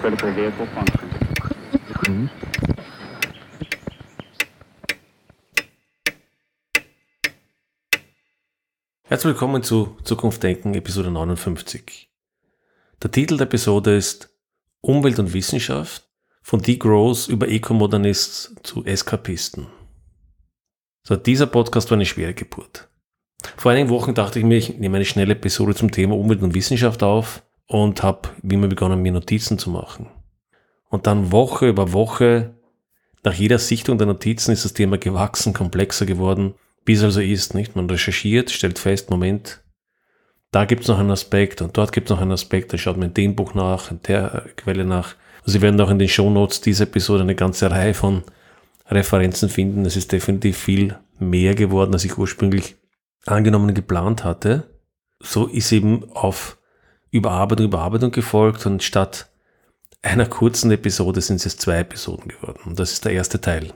function. Herzlich willkommen zu Zukunft Denken, Episode 59. Der Titel der Episode ist Umwelt und Wissenschaft von Degrowth über Eco-Modernists zu Eskapisten. So, dieser Podcast war eine schwere Geburt. Vor einigen Wochen dachte ich mir, ich nehme eine schnelle Episode zum Thema Umwelt und Wissenschaft auf und habe wie immer begonnen, mir Notizen zu machen. Und dann Woche über Woche, nach jeder Sichtung der Notizen ist das Thema gewachsen, komplexer geworden, es also ist, nicht? Man recherchiert, stellt fest, Moment, da gibt's noch einen Aspekt und dort gibt's noch einen Aspekt, da schaut man in dem Buch nach, in der Quelle nach. Also Sie werden auch in den Shownotes dieser Episode eine ganze Reihe von Referenzen finden. Es ist definitiv viel mehr geworden, als ich ursprünglich angenommen und geplant hatte. So ist eben auf Überarbeitung, Überarbeitung gefolgt und statt einer kurzen Episode sind es jetzt zwei Episoden geworden. Und das ist der erste Teil.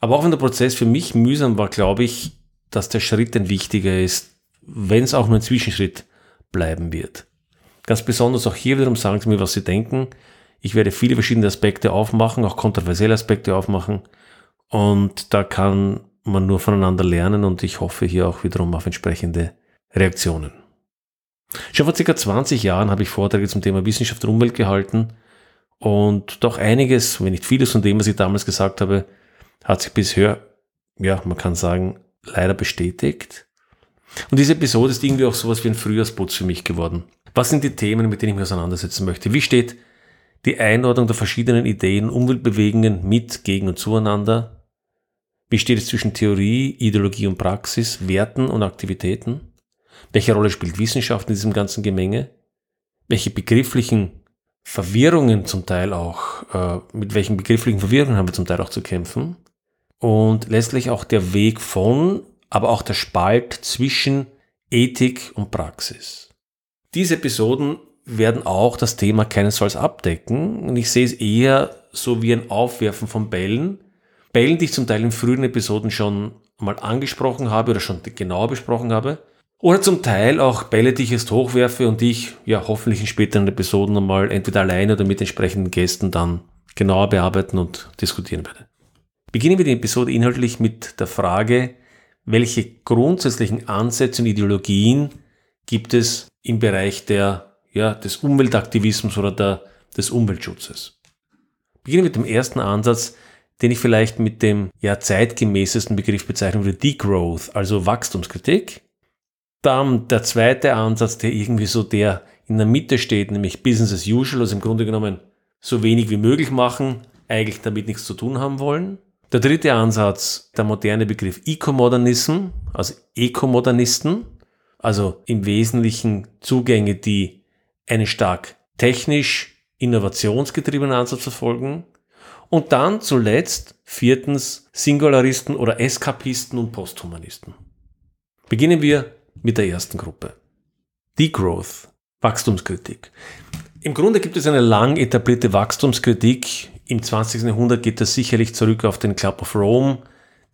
Aber auch wenn der Prozess für mich mühsam war, glaube ich, dass der Schritt ein wichtiger ist, wenn es auch nur ein Zwischenschritt bleiben wird. Ganz besonders auch hier wiederum sagen Sie mir, was Sie denken. Ich werde viele verschiedene Aspekte aufmachen, auch kontroversielle Aspekte aufmachen. Und da kann man nur voneinander lernen und ich hoffe hier auch wiederum auf entsprechende Reaktionen. Schon vor circa 20 Jahren habe ich Vorträge zum Thema Wissenschaft und Umwelt gehalten und doch einiges, wenn nicht vieles von dem, was ich damals gesagt habe, hat sich bisher, ja, man kann sagen, leider bestätigt. Und diese Episode ist irgendwie auch sowas wie ein Frühjahrsputz für mich geworden. Was sind die Themen, mit denen ich mich auseinandersetzen möchte? Wie steht die Einordnung der verschiedenen Ideen, Umweltbewegungen mit, gegen und zueinander? Wie steht es zwischen Theorie, Ideologie und Praxis, Werten und Aktivitäten? Welche Rolle spielt Wissenschaft in diesem ganzen Gemenge? Welche begrifflichen Verwirrungen zum Teil auch, äh, mit welchen begrifflichen Verwirrungen haben wir zum Teil auch zu kämpfen? Und letztlich auch der Weg von, aber auch der Spalt zwischen Ethik und Praxis. Diese Episoden werden auch das Thema keinesfalls abdecken und ich sehe es eher so wie ein Aufwerfen von Bällen. Bällen, die ich zum Teil in früheren Episoden schon mal angesprochen habe oder schon genauer besprochen habe oder zum Teil auch Bälle, die ich jetzt hochwerfe und die ich ja hoffentlich in späteren Episoden einmal entweder alleine oder mit entsprechenden Gästen dann genauer bearbeiten und diskutieren werde. Beginnen wir die Episode inhaltlich mit der Frage, welche grundsätzlichen Ansätze und Ideologien gibt es im Bereich der, ja, des Umweltaktivismus oder der, des Umweltschutzes. Beginnen wir mit dem ersten Ansatz, den ich vielleicht mit dem ja, zeitgemäßesten Begriff bezeichnen würde, Degrowth, also Wachstumskritik. Dann der zweite Ansatz, der irgendwie so der in der Mitte steht, nämlich Business as usual, also im Grunde genommen so wenig wie möglich machen, eigentlich damit nichts zu tun haben wollen. Der dritte Ansatz, der moderne Begriff Eco-Modernism, also Eco-Modernisten, also im Wesentlichen Zugänge, die einen stark technisch innovationsgetriebenen Ansatz verfolgen. Und dann zuletzt viertens Singularisten oder Eskapisten und Posthumanisten. Beginnen wir mit der ersten Gruppe. Degrowth, Wachstumskritik. Im Grunde gibt es eine lang etablierte Wachstumskritik. Im 20. Jahrhundert geht das sicherlich zurück auf den Club of Rome.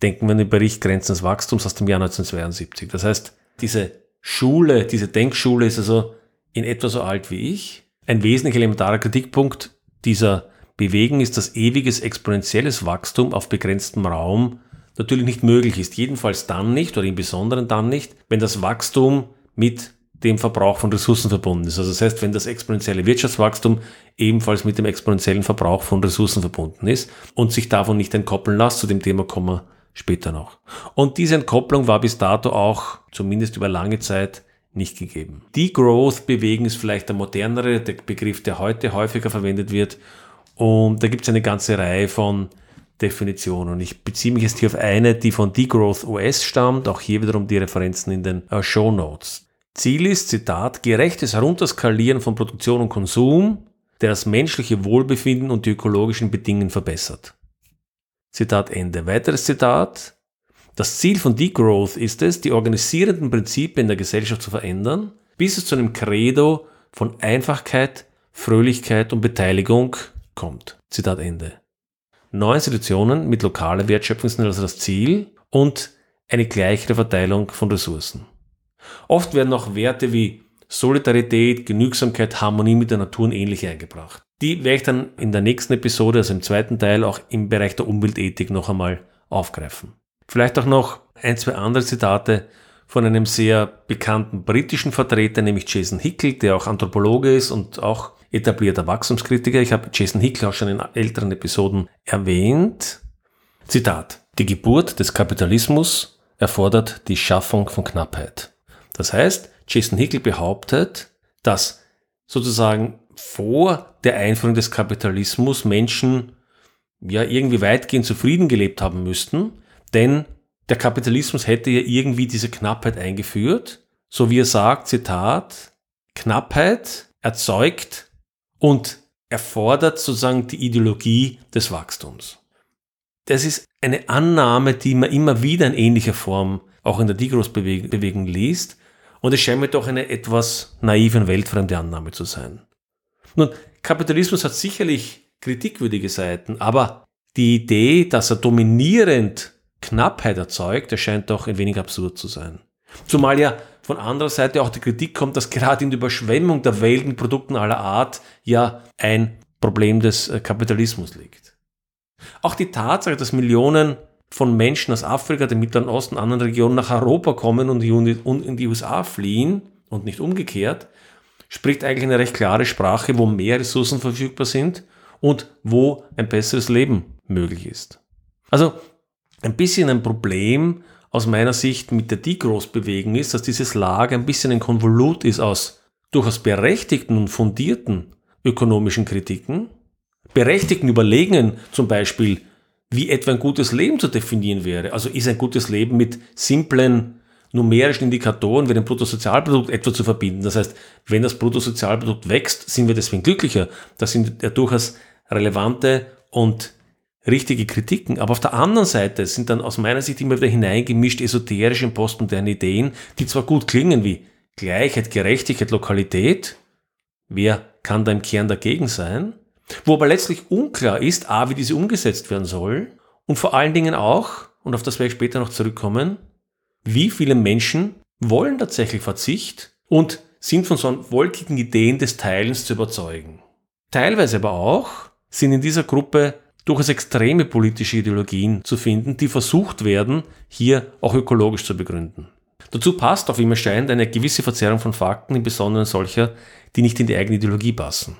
Denken wir an den Bericht Grenzen des Wachstums aus dem Jahr 1972. Das heißt, diese Schule, diese Denkschule ist also in etwa so alt wie ich. Ein wesentlich elementarer Kritikpunkt dieser Bewegung ist, dass ewiges exponentielles Wachstum auf begrenztem Raum natürlich nicht möglich ist. Jedenfalls dann nicht oder im Besonderen dann nicht, wenn das Wachstum mit dem Verbrauch von Ressourcen verbunden ist. Also das heißt, wenn das exponentielle Wirtschaftswachstum ebenfalls mit dem exponentiellen Verbrauch von Ressourcen verbunden ist und sich davon nicht entkoppeln lässt, zu dem Thema kommen wir später noch. Und diese Entkopplung war bis dato auch, zumindest über lange Zeit, nicht gegeben. Degrowth-Bewegen ist vielleicht der modernere der Begriff, der heute häufiger verwendet wird. Und da gibt es eine ganze Reihe von Definition. Und ich beziehe mich jetzt hier auf eine, die von Degrowth OS stammt, auch hier wiederum die Referenzen in den äh, Show Notes. Ziel ist, Zitat, gerechtes Herunterskalieren von Produktion und Konsum, der das menschliche Wohlbefinden und die ökologischen Bedingungen verbessert. Zitat Ende. Weiteres Zitat. Das Ziel von Degrowth ist es, die organisierenden Prinzipien der Gesellschaft zu verändern, bis es zu einem Credo von Einfachkeit, Fröhlichkeit und Beteiligung kommt. Zitat Ende. Neue Institutionen mit lokaler Wertschöpfung sind also das Ziel und eine gleichere Verteilung von Ressourcen. Oft werden auch Werte wie Solidarität, Genügsamkeit, Harmonie mit der Natur und ähnliche eingebracht. Die werde ich dann in der nächsten Episode, also im zweiten Teil, auch im Bereich der Umweltethik noch einmal aufgreifen. Vielleicht auch noch ein, zwei andere Zitate von einem sehr bekannten britischen Vertreter, nämlich Jason Hickel, der auch Anthropologe ist und auch etablierter Wachstumskritiker. Ich habe Jason Hickel auch schon in älteren Episoden erwähnt. Zitat. Die Geburt des Kapitalismus erfordert die Schaffung von Knappheit. Das heißt, Jason Hickel behauptet, dass sozusagen vor der Einführung des Kapitalismus Menschen ja irgendwie weitgehend zufrieden gelebt haben müssten, denn der Kapitalismus hätte ja irgendwie diese Knappheit eingeführt, so wie er sagt, Zitat, Knappheit erzeugt und erfordert sozusagen die Ideologie des Wachstums. Das ist eine Annahme, die man immer wieder in ähnlicher Form auch in der Digros-Bewegung liest. Und es scheint mir doch eine etwas naive und weltfremde Annahme zu sein. Nun, Kapitalismus hat sicherlich kritikwürdige Seiten, aber die Idee, dass er dominierend Knappheit erzeugt, erscheint doch ein wenig absurd zu sein. Zumal ja von anderer Seite auch die Kritik kommt, dass gerade in der Überschwemmung der Welt mit Produkten aller Art ja ein Problem des äh, Kapitalismus liegt. Auch die Tatsache, dass Millionen von Menschen aus Afrika, dem Mittleren Osten, anderen Regionen nach Europa kommen und in die USA fliehen und nicht umgekehrt, spricht eigentlich eine recht klare Sprache, wo mehr Ressourcen verfügbar sind und wo ein besseres Leben möglich ist. Also ein bisschen ein Problem aus meiner Sicht mit der Degrowth-Bewegung ist, dass dieses Lager ein bisschen ein Konvolut ist aus durchaus berechtigten und fundierten ökonomischen Kritiken, berechtigten Überlegungen zum Beispiel, wie etwa ein gutes Leben zu definieren wäre. Also ist ein gutes Leben mit simplen numerischen Indikatoren wie dem Bruttosozialprodukt etwa zu verbinden. Das heißt, wenn das Bruttosozialprodukt wächst, sind wir deswegen glücklicher. Das sind ja durchaus relevante und richtige Kritiken. Aber auf der anderen Seite sind dann aus meiner Sicht immer wieder hineingemischt esoterische und postmoderne Ideen, die zwar gut klingen wie Gleichheit, Gerechtigkeit, Lokalität. Wer kann da im Kern dagegen sein? Wo aber letztlich unklar ist, a, wie diese umgesetzt werden soll und vor allen Dingen auch, und auf das werde ich später noch zurückkommen, wie viele Menschen wollen tatsächlich Verzicht und sind von so wolkigen Ideen des Teilens zu überzeugen. Teilweise aber auch sind in dieser Gruppe durchaus extreme politische Ideologien zu finden, die versucht werden, hier auch ökologisch zu begründen. Dazu passt, auf wie mir scheint, eine gewisse Verzerrung von Fakten, im Besonderen solcher, die nicht in die eigene Ideologie passen.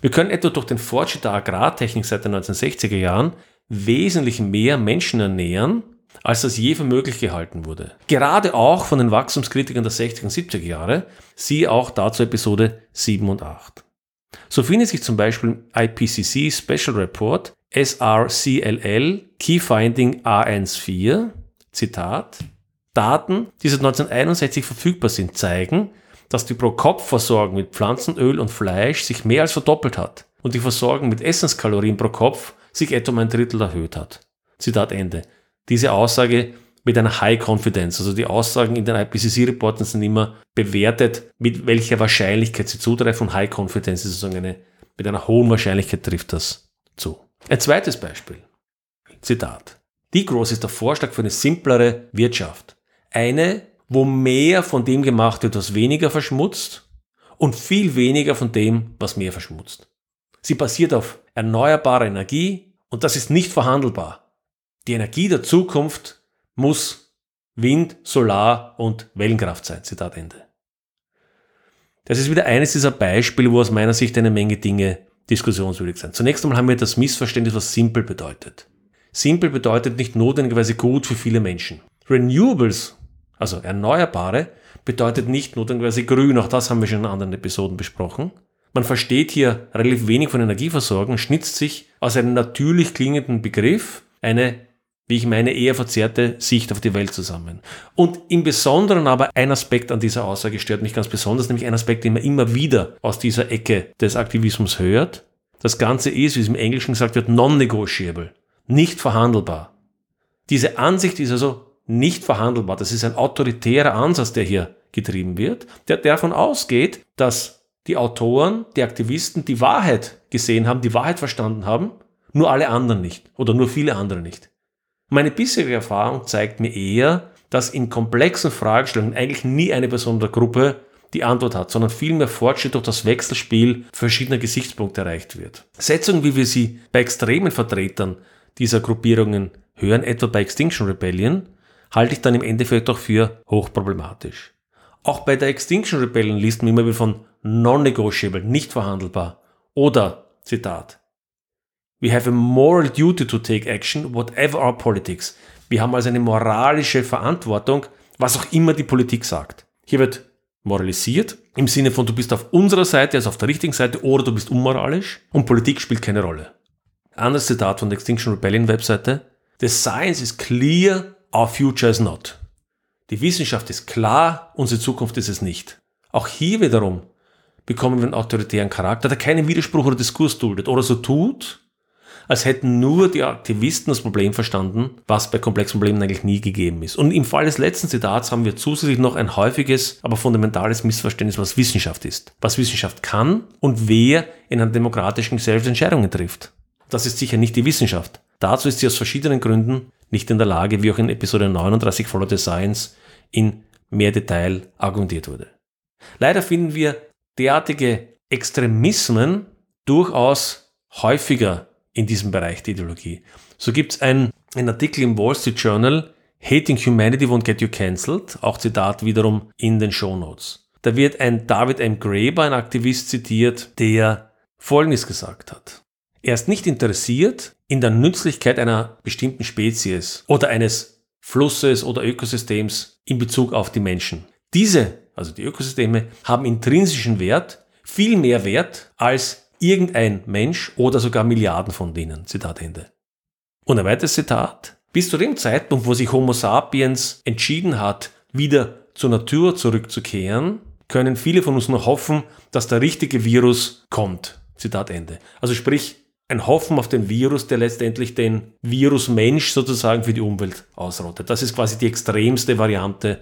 Wir können etwa durch den Fortschritt der Agrartechnik seit den 1960er Jahren wesentlich mehr Menschen ernähren, als das je für möglich gehalten wurde. Gerade auch von den Wachstumskritikern der 60er und 70er Jahre, siehe auch dazu Episode 7 und 8. So findet sich zum Beispiel im IPCC Special Report SRCLL Key Finding A14, Zitat, Daten, die seit 1961 verfügbar sind, zeigen, dass die Pro-Kopf-Versorgung mit Pflanzenöl und Fleisch sich mehr als verdoppelt hat und die Versorgung mit Essenskalorien pro Kopf sich etwa um ein Drittel erhöht hat. Zitat Ende. Diese Aussage mit einer High Confidence. Also die Aussagen in den IPCC-Reporten sind immer bewertet, mit welcher Wahrscheinlichkeit sie zutreffen. Und High Confidence ist sozusagen eine, mit einer hohen Wahrscheinlichkeit trifft das zu. Ein zweites Beispiel. Zitat. Degrowth ist der Vorschlag für eine simplere Wirtschaft. Eine, wo mehr von dem gemacht wird, was weniger verschmutzt und viel weniger von dem, was mehr verschmutzt. Sie basiert auf erneuerbarer Energie und das ist nicht verhandelbar. Die Energie der Zukunft muss Wind, Solar und Wellenkraft sein. Zitat Ende. Das ist wieder eines dieser Beispiele, wo aus meiner Sicht eine Menge Dinge diskussionswürdig sind. Zunächst einmal haben wir das Missverständnis, was simpel bedeutet. Simpel bedeutet nicht notwendigerweise gut für viele Menschen. Renewables, also Erneuerbare, bedeutet nicht notwendigerweise grün. Auch das haben wir schon in anderen Episoden besprochen. Man versteht hier relativ wenig von Energieversorgung, schnitzt sich aus einem natürlich klingenden Begriff eine wie ich meine, eher verzerrte Sicht auf die Welt zusammen. Und im Besonderen aber ein Aspekt an dieser Aussage stört mich ganz besonders, nämlich ein Aspekt, den man immer wieder aus dieser Ecke des Aktivismus hört. Das Ganze ist, wie es im Englischen gesagt wird, non-negotiable, nicht verhandelbar. Diese Ansicht ist also nicht verhandelbar. Das ist ein autoritärer Ansatz, der hier getrieben wird, der davon ausgeht, dass die Autoren, die Aktivisten die Wahrheit gesehen haben, die Wahrheit verstanden haben, nur alle anderen nicht oder nur viele andere nicht. Meine bisherige Erfahrung zeigt mir eher, dass in komplexen Fragestellungen eigentlich nie eine besondere Gruppe die Antwort hat, sondern vielmehr Fortschritt durch das Wechselspiel verschiedener Gesichtspunkte erreicht wird. Setzungen, wie wir sie bei extremen Vertretern dieser Gruppierungen hören, etwa bei Extinction Rebellion, halte ich dann im Endeffekt auch für hochproblematisch. Auch bei der Extinction Rebellion liest man immer wieder von non-negotiable, nicht verhandelbar. Oder, Zitat, We have a moral duty to take action, whatever our politics. Wir haben also eine moralische Verantwortung, was auch immer die Politik sagt. Hier wird moralisiert im Sinne von du bist auf unserer Seite, also auf der richtigen Seite, oder du bist unmoralisch und Politik spielt keine Rolle. Anderes Zitat von der Extinction Rebellion Webseite. The science is clear, our future is not. Die Wissenschaft ist klar, unsere Zukunft ist es nicht. Auch hier wiederum bekommen wir einen autoritären Charakter, der keinen Widerspruch oder Diskurs duldet oder so tut, als hätten nur die Aktivisten das Problem verstanden, was bei komplexen Problemen eigentlich nie gegeben ist. Und im Fall des letzten Zitats haben wir zusätzlich noch ein häufiges, aber fundamentales Missverständnis, was Wissenschaft ist, was Wissenschaft kann und wer in einer demokratischen Gesellschaft Entscheidungen trifft. Das ist sicher nicht die Wissenschaft. Dazu ist sie aus verschiedenen Gründen nicht in der Lage, wie auch in Episode 39 Follow the Science in mehr Detail argumentiert wurde. Leider finden wir derartige Extremismen durchaus häufiger in diesem Bereich der Ideologie. So gibt es einen, Artikel im Wall Street Journal, Hating Humanity won't get you cancelled, auch Zitat wiederum in den Show Notes. Da wird ein David M. Graeber, ein Aktivist, zitiert, der Folgendes gesagt hat. Er ist nicht interessiert in der Nützlichkeit einer bestimmten Spezies oder eines Flusses oder Ökosystems in Bezug auf die Menschen. Diese, also die Ökosysteme, haben intrinsischen Wert, viel mehr Wert als irgendein Mensch oder sogar Milliarden von denen. Zitat Ende. Und ein weiteres Zitat. Bis zu dem Zeitpunkt, wo sich Homo sapiens entschieden hat, wieder zur Natur zurückzukehren, können viele von uns noch hoffen, dass der richtige Virus kommt. Zitat Ende. Also sprich, ein Hoffen auf den Virus, der letztendlich den Virus Mensch sozusagen für die Umwelt ausrottet. Das ist quasi die extremste Variante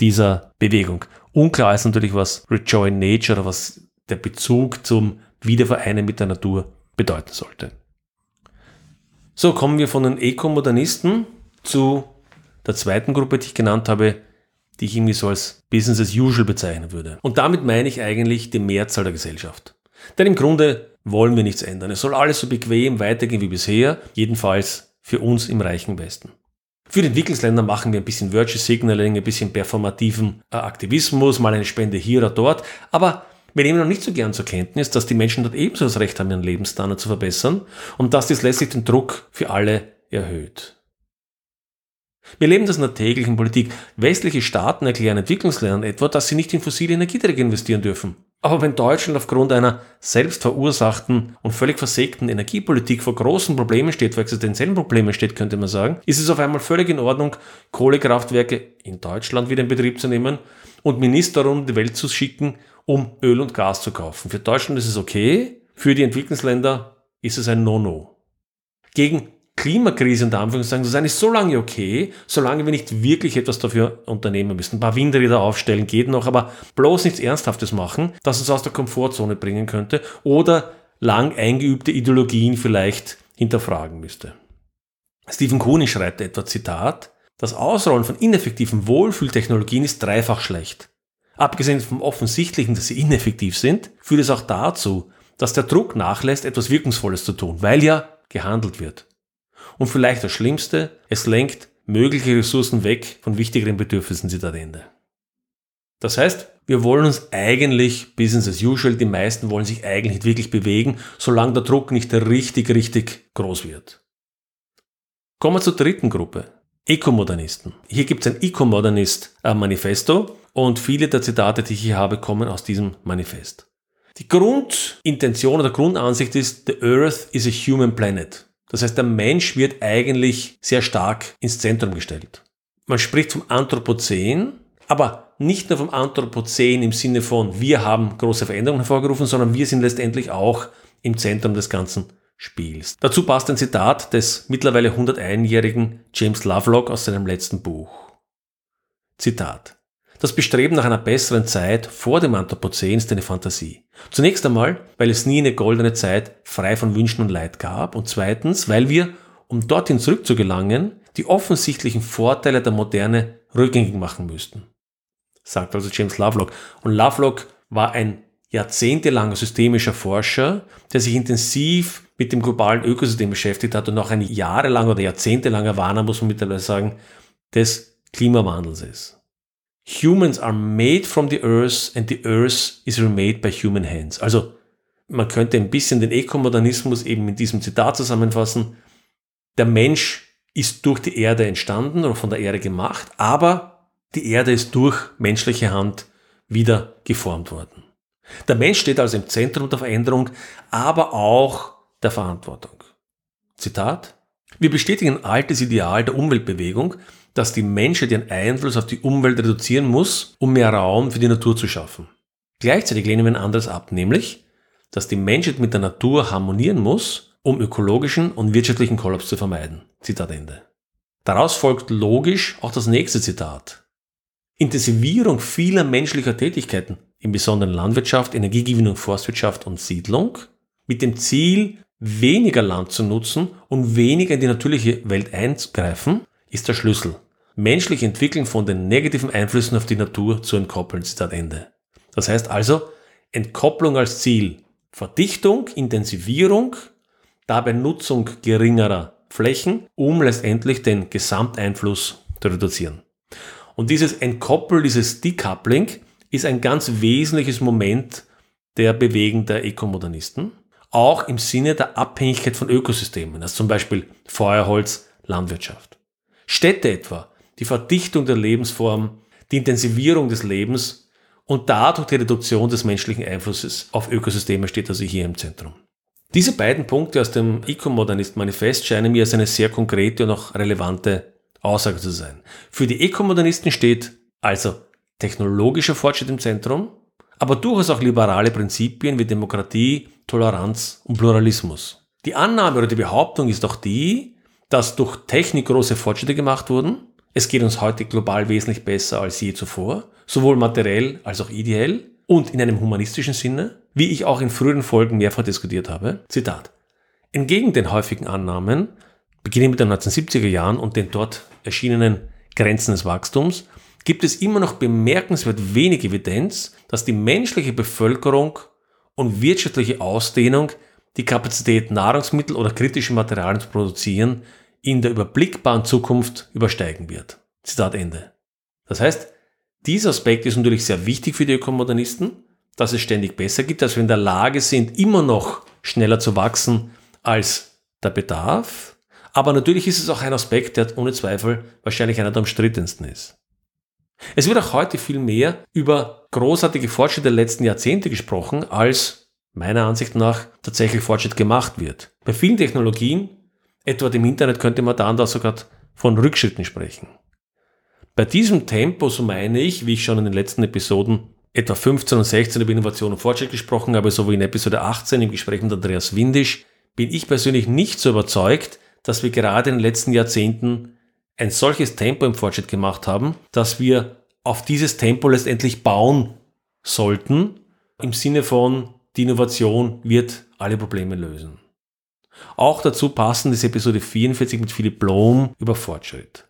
dieser Bewegung. Unklar ist natürlich, was Rejoin Nature oder was der Bezug zum Wiedervereinen mit der Natur bedeuten sollte. So kommen wir von den Ekomodernisten zu der zweiten Gruppe, die ich genannt habe, die ich irgendwie so als Business as usual bezeichnen würde. Und damit meine ich eigentlich die Mehrzahl der Gesellschaft. Denn im Grunde wollen wir nichts ändern. Es soll alles so bequem weitergehen wie bisher, jedenfalls für uns im reichen Westen. Für die Entwicklungsländer machen wir ein bisschen Virtue Signaling, ein bisschen performativen äh, Aktivismus, mal eine Spende hier oder dort, aber wir nehmen noch nicht so gern zur Kenntnis, dass die Menschen dort ebenso das Recht haben, ihren Lebensstandard zu verbessern und dass dies letztlich den Druck für alle erhöht. Wir leben das in der täglichen Politik. Westliche Staaten erklären Entwicklungsländern etwa, dass sie nicht in fossile Energieträger investieren dürfen. Aber wenn Deutschland aufgrund einer selbst verursachten und völlig versägten Energiepolitik vor großen Problemen steht, vor existenziellen Problemen steht, könnte man sagen, ist es auf einmal völlig in Ordnung, Kohlekraftwerke in Deutschland wieder in Betrieb zu nehmen und Minister um die Welt zu schicken, um Öl und Gas zu kaufen. Für Deutschland ist es okay, für die Entwicklungsländer ist es ein No-No. Gegen Klimakrise unter Anführungszeichen zu sein, ist so lange okay, solange wir nicht wirklich etwas dafür unternehmen müssen. Ein paar Windräder aufstellen geht noch, aber bloß nichts Ernsthaftes machen, das uns aus der Komfortzone bringen könnte oder lang eingeübte Ideologien vielleicht hinterfragen müsste. Stephen Cooney schreibt etwa Zitat, das Ausrollen von ineffektiven Wohlfühltechnologien ist dreifach schlecht. Abgesehen vom Offensichtlichen, dass sie ineffektiv sind, führt es auch dazu, dass der Druck nachlässt, etwas Wirkungsvolles zu tun, weil ja gehandelt wird. Und vielleicht das Schlimmste, es lenkt mögliche Ressourcen weg von wichtigeren Bedürfnissen, Zitat Ende. Das heißt, wir wollen uns eigentlich Business as usual, die meisten wollen sich eigentlich nicht wirklich bewegen, solange der Druck nicht richtig, richtig groß wird. Kommen wir zur dritten Gruppe, Ekomodernisten. Hier gibt es ein Ekomodernist-Manifesto und viele der Zitate, die ich hier habe, kommen aus diesem Manifest. Die Grundintention oder Grundansicht ist, the Earth is a human planet. Das heißt, der Mensch wird eigentlich sehr stark ins Zentrum gestellt. Man spricht vom Anthropozän, aber nicht nur vom Anthropozän im Sinne von, wir haben große Veränderungen hervorgerufen, sondern wir sind letztendlich auch im Zentrum des ganzen Spiels. Dazu passt ein Zitat des mittlerweile 101-jährigen James Lovelock aus seinem letzten Buch. Zitat. Das Bestreben nach einer besseren Zeit vor dem Anthropozän ist eine Fantasie. Zunächst einmal, weil es nie eine goldene Zeit frei von Wünschen und Leid gab und zweitens, weil wir, um dorthin zurückzugelangen, die offensichtlichen Vorteile der Moderne rückgängig machen müssten. sagt also James Lovelock. Und Lovelock war ein jahrzehntelanger systemischer Forscher, der sich intensiv mit dem globalen Ökosystem beschäftigt hat und auch ein jahrelanger oder jahrzehntelanger Warner, muss man mittlerweile sagen, des Klimawandels ist. Humans are made from the earth and the earth is remade by human hands. Also man könnte ein bisschen den Ekomodernismus eben in diesem Zitat zusammenfassen. Der Mensch ist durch die Erde entstanden oder von der Erde gemacht, aber die Erde ist durch menschliche Hand wieder geformt worden. Der Mensch steht also im Zentrum der Veränderung, aber auch der Verantwortung. Zitat. Wir bestätigen ein altes Ideal der Umweltbewegung, dass die Menschheit ihren Einfluss auf die Umwelt reduzieren muss, um mehr Raum für die Natur zu schaffen. Gleichzeitig lehnen wir ein anderes ab, nämlich, dass die Menschheit mit der Natur harmonieren muss, um ökologischen und wirtschaftlichen Kollaps zu vermeiden. Zitat Ende. Daraus folgt logisch auch das nächste Zitat. Intensivierung vieler menschlicher Tätigkeiten, im Besonderen Landwirtschaft, Energiegewinnung, Forstwirtschaft und Siedlung, mit dem Ziel, weniger Land zu nutzen und weniger in die natürliche Welt einzugreifen, ist der Schlüssel. Menschlich entwickeln von den negativen Einflüssen auf die Natur zu entkoppeln. Zitat Ende. Das heißt also, Entkopplung als Ziel. Verdichtung, Intensivierung, dabei Nutzung geringerer Flächen, um letztendlich den Gesamteinfluss zu reduzieren. Und dieses Entkoppeln, dieses Decoupling ist ein ganz wesentliches Moment der Bewegung der Ekomodernisten, auch im Sinne der Abhängigkeit von Ökosystemen, also zum Beispiel Feuerholz, Landwirtschaft. Städte etwa, die Verdichtung der Lebensform, die Intensivierung des Lebens und dadurch die Reduktion des menschlichen Einflusses auf Ökosysteme steht also hier im Zentrum. Diese beiden Punkte aus dem Ecomodernist-Manifest scheinen mir als eine sehr konkrete und auch relevante Aussage zu sein. Für die Ekomodernisten steht also technologischer Fortschritt im Zentrum, aber durchaus auch liberale Prinzipien wie Demokratie, Toleranz und Pluralismus. Die Annahme oder die Behauptung ist auch die, dass durch Technik große Fortschritte gemacht wurden. Es geht uns heute global wesentlich besser als je zuvor, sowohl materiell als auch ideell und in einem humanistischen Sinne, wie ich auch in früheren Folgen mehrfach diskutiert habe. Zitat. Entgegen den häufigen Annahmen, beginnend mit den 1970er Jahren und den dort erschienenen Grenzen des Wachstums, gibt es immer noch bemerkenswert wenig Evidenz, dass die menschliche Bevölkerung und wirtschaftliche Ausdehnung die Kapazität, Nahrungsmittel oder kritische Materialien zu produzieren, in der überblickbaren Zukunft übersteigen wird. Zitat Ende. Das heißt, dieser Aspekt ist natürlich sehr wichtig für die Ökomodernisten, dass es ständig besser gibt, dass wir in der Lage sind, immer noch schneller zu wachsen als der Bedarf. Aber natürlich ist es auch ein Aspekt, der ohne Zweifel wahrscheinlich einer der umstrittensten ist. Es wird auch heute viel mehr über großartige Fortschritte der letzten Jahrzehnte gesprochen, als meiner Ansicht nach tatsächlich Fortschritt gemacht wird. Bei vielen Technologien Etwa dem Internet könnte man dann da sogar von Rückschritten sprechen. Bei diesem Tempo, so meine ich, wie ich schon in den letzten Episoden etwa 15 und 16 über Innovation und Fortschritt gesprochen habe, so wie in Episode 18 im Gespräch mit Andreas Windisch, bin ich persönlich nicht so überzeugt, dass wir gerade in den letzten Jahrzehnten ein solches Tempo im Fortschritt gemacht haben, dass wir auf dieses Tempo letztendlich bauen sollten, im Sinne von, die Innovation wird alle Probleme lösen. Auch dazu passend ist Episode 44 mit Philipp Blom über Fortschritt.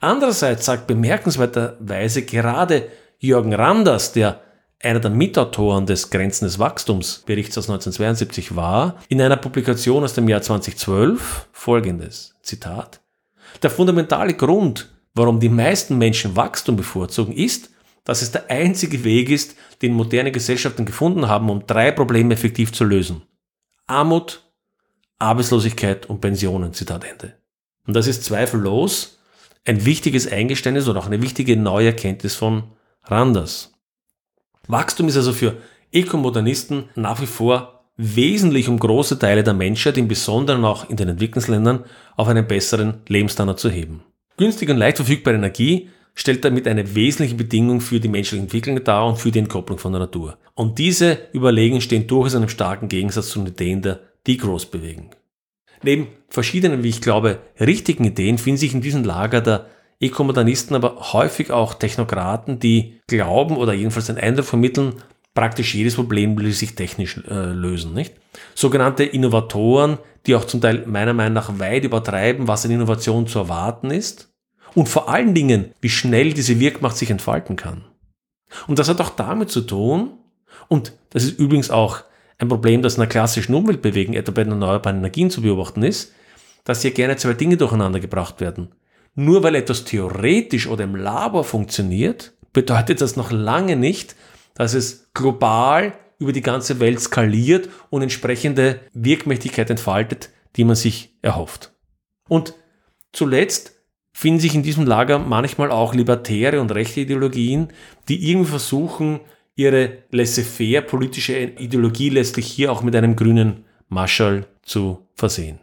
Andererseits sagt bemerkenswerterweise gerade Jürgen Randers, der einer der Mitautoren des Grenzen des Wachstums Berichts aus 1972 war, in einer Publikation aus dem Jahr 2012 folgendes, Zitat, der fundamentale Grund, warum die meisten Menschen Wachstum bevorzugen, ist, dass es der einzige Weg ist, den moderne Gesellschaften gefunden haben, um drei Probleme effektiv zu lösen. Armut, Arbeitslosigkeit und Pensionen. Zitat Ende. Und das ist zweifellos ein wichtiges Eingeständnis oder auch eine wichtige neue Erkenntnis von Randers. Wachstum ist also für Ökomodernisten nach wie vor wesentlich, um große Teile der Menschheit, im Besonderen auch in den Entwicklungsländern, auf einen besseren Lebensstandard zu heben. Günstige und leicht verfügbare Energie stellt damit eine wesentliche Bedingung für die menschliche Entwicklung dar und für die Entkopplung von der Natur. Und diese Überlegungen stehen durchaus in einem starken Gegensatz zu den Ideen der Degrowth bewegen. Neben verschiedenen, wie ich glaube, richtigen Ideen finden sich in diesem Lager der Ekomodernisten aber häufig auch Technokraten, die glauben oder jedenfalls den Eindruck vermitteln, praktisch jedes Problem will sich technisch äh, lösen. Nicht? Sogenannte Innovatoren, die auch zum Teil meiner Meinung nach weit übertreiben, was an Innovation zu erwarten ist und vor allen Dingen, wie schnell diese Wirkmacht sich entfalten kann. Und das hat auch damit zu tun, und das ist übrigens auch ein Problem, das in einer klassischen Umweltbewegung, etwa bei den erneuerbaren Energien zu beobachten ist, dass hier gerne zwei Dinge durcheinander gebracht werden. Nur weil etwas theoretisch oder im Labor funktioniert, bedeutet das noch lange nicht, dass es global über die ganze Welt skaliert und entsprechende Wirkmächtigkeit entfaltet, die man sich erhofft. Und zuletzt finden sich in diesem Lager manchmal auch libertäre und rechte Ideologien, die irgendwie versuchen, ihre laissez-faire politische Ideologie letztlich hier auch mit einem grünen Marschall zu versehen.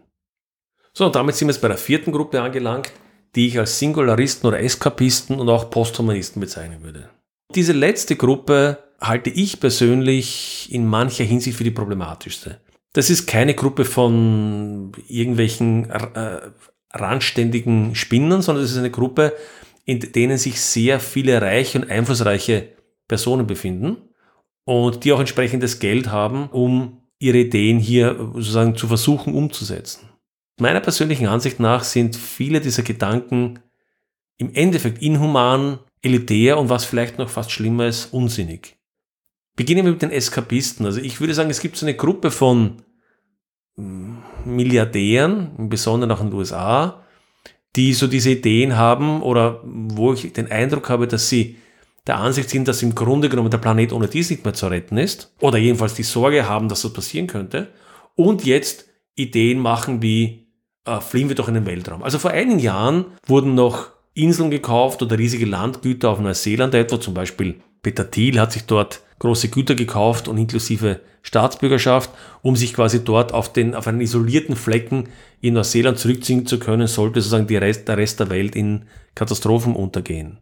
So, und damit sind wir jetzt bei der vierten Gruppe angelangt, die ich als Singularisten oder Eskapisten und auch Posthumanisten bezeichnen würde. Diese letzte Gruppe halte ich persönlich in mancher Hinsicht für die problematischste. Das ist keine Gruppe von irgendwelchen äh, randständigen Spinnern, sondern es ist eine Gruppe, in denen sich sehr viele reiche und einflussreiche Personen befinden und die auch entsprechendes Geld haben, um ihre Ideen hier sozusagen zu versuchen umzusetzen. Meiner persönlichen Ansicht nach sind viele dieser Gedanken im Endeffekt inhuman, elitär und was vielleicht noch fast schlimmer ist, unsinnig. Beginnen wir mit den Eskapisten. Also ich würde sagen, es gibt so eine Gruppe von hm, Milliardären, im Besonderen auch in den USA, die so diese Ideen haben oder wo ich den Eindruck habe, dass sie der Ansicht sind, dass im Grunde genommen der Planet ohne dies nicht mehr zu retten ist oder jedenfalls die Sorge haben, dass das passieren könnte und jetzt Ideen machen wie äh, fliehen wir doch in den Weltraum. Also vor einigen Jahren wurden noch Inseln gekauft oder riesige Landgüter auf Neuseeland etwa, zum Beispiel Peter Thiel hat sich dort große Güter gekauft und inklusive Staatsbürgerschaft, um sich quasi dort auf, den, auf einen isolierten Flecken in Neuseeland zurückziehen zu können, sollte sozusagen Rest, der Rest der Welt in Katastrophen untergehen.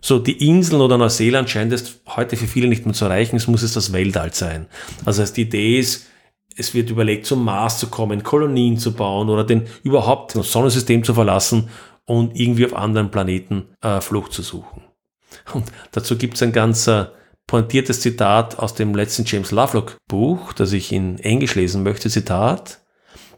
So, die Inseln oder Neuseeland scheint es heute für viele nicht mehr zu erreichen, es muss es das Weltall sein. Also die Idee ist, es wird überlegt, zum Mars zu kommen, Kolonien zu bauen oder den überhaupt das Sonnensystem zu verlassen und irgendwie auf anderen Planeten äh, Flucht zu suchen. Und dazu gibt es ein ganz äh, pointiertes Zitat aus dem letzten James Lovelock Buch, das ich in Englisch lesen möchte. Zitat.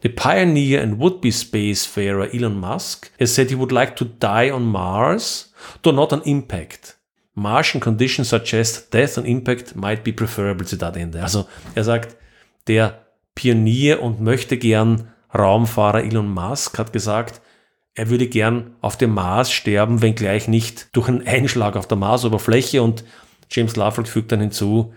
The pioneer and would-be spacefarer Elon Musk has said he would like to die on Mars, though not on impact. Martian conditions suggest death on impact might be preferable. Zitat Ende. Also er sagt, der Pionier und möchte gern Raumfahrer Elon Musk hat gesagt, er würde gern auf dem Mars sterben, wenngleich nicht durch einen Einschlag auf der Marsoberfläche. Und James Lovelock fügt dann hinzu,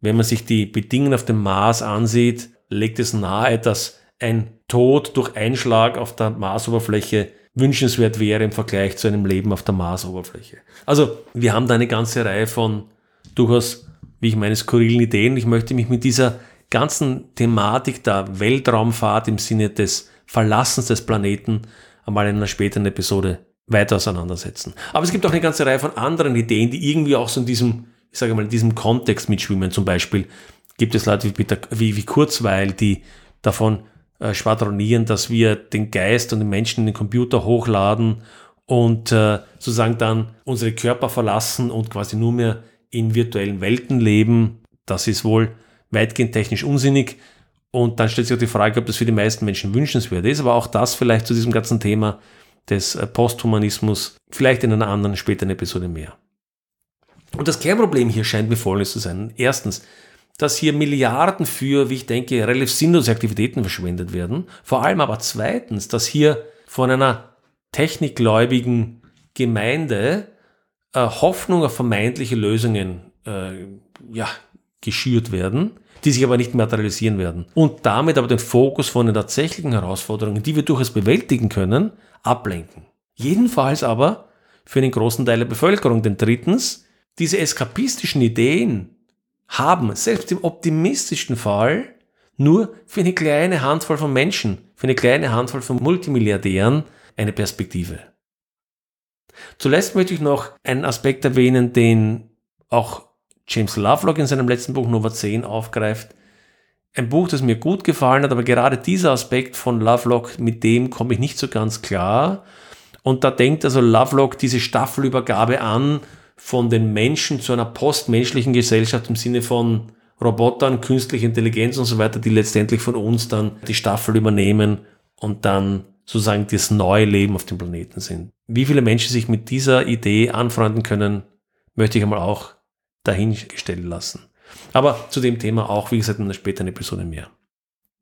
wenn man sich die Bedingungen auf dem Mars ansieht, legt es nahe, dass ein Tod durch Einschlag auf der Marsoberfläche wünschenswert wäre im Vergleich zu einem Leben auf der Marsoberfläche. Also wir haben da eine ganze Reihe von durchaus, wie ich meine, skurrilen Ideen. Ich möchte mich mit dieser ganzen Thematik der Weltraumfahrt im Sinne des Verlassens des Planeten einmal in einer späteren Episode weiter auseinandersetzen. Aber es gibt auch eine ganze Reihe von anderen Ideen, die irgendwie auch so in diesem, ich sage mal, in diesem Kontext mitschwimmen. Zum Beispiel gibt es Leute wie, Peter, wie, wie Kurzweil, die davon äh, schwadronieren, dass wir den Geist und den Menschen in den Computer hochladen und äh, sozusagen dann unsere Körper verlassen und quasi nur mehr in virtuellen Welten leben. Das ist wohl weitgehend technisch unsinnig. Und dann stellt sich auch die Frage, ob das für die meisten Menschen wünschenswert ist, aber auch das vielleicht zu diesem ganzen Thema des äh, Posthumanismus, vielleicht in einer anderen späteren Episode mehr. Und das Kernproblem hier scheint mir folgendes zu sein. Erstens, dass hier Milliarden für, wie ich denke, relativ sinnlose Aktivitäten verschwendet werden. Vor allem aber zweitens, dass hier von einer technikgläubigen Gemeinde äh, Hoffnung auf vermeintliche Lösungen äh, ja, geschürt werden, die sich aber nicht materialisieren werden. Und damit aber den Fokus von den tatsächlichen Herausforderungen, die wir durchaus bewältigen können, ablenken. Jedenfalls aber für einen großen Teil der Bevölkerung. Denn drittens, diese eskapistischen Ideen haben, selbst im optimistischsten Fall, nur für eine kleine Handvoll von Menschen, für eine kleine Handvoll von Multimilliardären eine Perspektive. Zuletzt möchte ich noch einen Aspekt erwähnen, den auch James Lovelock in seinem letzten Buch Nummer 10 aufgreift. Ein Buch, das mir gut gefallen hat, aber gerade dieser Aspekt von Lovelock, mit dem komme ich nicht so ganz klar. Und da denkt also Lovelock diese Staffelübergabe an von den Menschen zu einer postmenschlichen Gesellschaft im Sinne von Robotern, künstlicher Intelligenz und so weiter, die letztendlich von uns dann die Staffel übernehmen und dann sozusagen das neue Leben auf dem Planeten sind. wie viele Menschen sich mit dieser Idee anfreunden können, möchte ich einmal auch dahingestellt lassen. Aber zu dem Thema auch, wie gesagt, in einer späteren Episode mehr.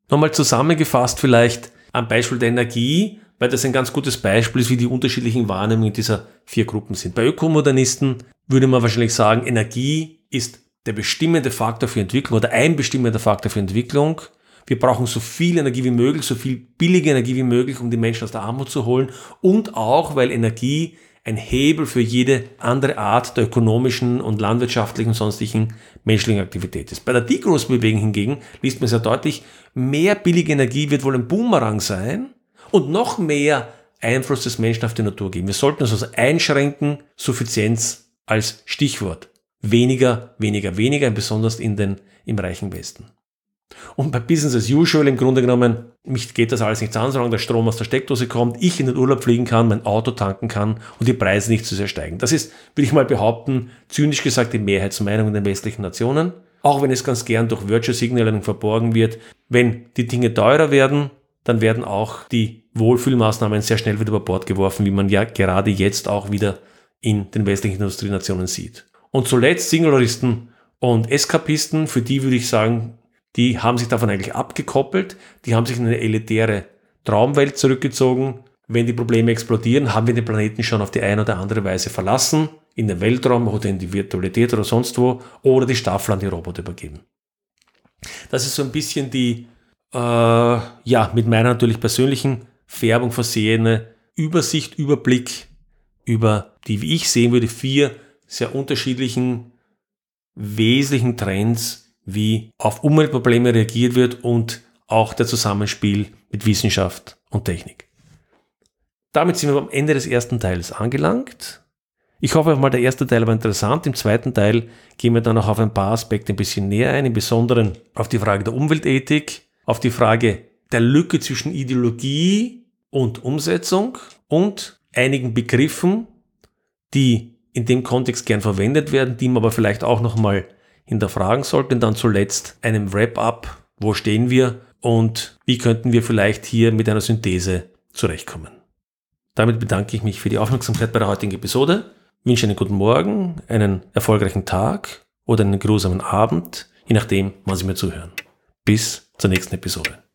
Nochmal zusammengefasst vielleicht am Beispiel der Energie, weil das ein ganz gutes Beispiel ist, wie die unterschiedlichen Wahrnehmungen dieser vier Gruppen sind. Bei Ökomodernisten würde man wahrscheinlich sagen, Energie ist der bestimmende Faktor für Entwicklung oder ein bestimmender Faktor für Entwicklung. Wir brauchen so viel Energie wie möglich, so viel billige Energie wie möglich, um die Menschen aus der Armut zu holen. Und auch, weil Energie ein Hebel für jede andere Art der ökonomischen und landwirtschaftlichen und sonstigen menschlichen Aktivität ist. Bei der Degrowth-Bewegung hingegen liest man sehr deutlich, mehr billige Energie wird wohl ein Boomerang sein und noch mehr Einfluss des Menschen auf die Natur geben. Wir sollten uns also einschränken, Suffizienz als Stichwort. Weniger, weniger, weniger, besonders in den, im reichen Westen. Und bei Business as usual im Grunde genommen, mich geht das alles nichts an, solange der Strom aus der Steckdose kommt, ich in den Urlaub fliegen kann, mein Auto tanken kann und die Preise nicht zu sehr steigen. Das ist, will ich mal behaupten, zynisch gesagt die Mehrheitsmeinung in den westlichen Nationen. Auch wenn es ganz gern durch Virtual Signaling verborgen wird. Wenn die Dinge teurer werden, dann werden auch die Wohlfühlmaßnahmen sehr schnell wieder über Bord geworfen, wie man ja gerade jetzt auch wieder in den westlichen Industrienationen sieht. Und zuletzt Singularisten und Eskapisten, für die würde ich sagen, die haben sich davon eigentlich abgekoppelt, die haben sich in eine elitäre Traumwelt zurückgezogen. Wenn die Probleme explodieren, haben wir den Planeten schon auf die eine oder andere Weise verlassen, in den Weltraum oder in die Virtualität oder sonst wo, oder die Staffel an die Roboter übergeben. Das ist so ein bisschen die, äh, ja, mit meiner natürlich persönlichen Färbung versehene Übersicht, Überblick über die, wie ich sehen würde, vier sehr unterschiedlichen wesentlichen Trends, wie auf Umweltprobleme reagiert wird und auch der Zusammenspiel mit Wissenschaft und Technik. Damit sind wir am Ende des ersten Teils angelangt. Ich hoffe mal, der erste Teil war interessant. Im zweiten Teil gehen wir dann noch auf ein paar Aspekte ein bisschen näher ein, im Besonderen auf die Frage der Umweltethik, auf die Frage der Lücke zwischen Ideologie und Umsetzung und einigen Begriffen, die in dem Kontext gern verwendet werden, die man aber vielleicht auch nochmal hinterfragen sollten. Dann zuletzt einem Wrap-up, wo stehen wir und wie könnten wir vielleicht hier mit einer Synthese zurechtkommen. Damit bedanke ich mich für die Aufmerksamkeit bei der heutigen Episode, wünsche einen guten Morgen, einen erfolgreichen Tag oder einen grusamen Abend, je nachdem, wann Sie mir zuhören. Bis zur nächsten Episode.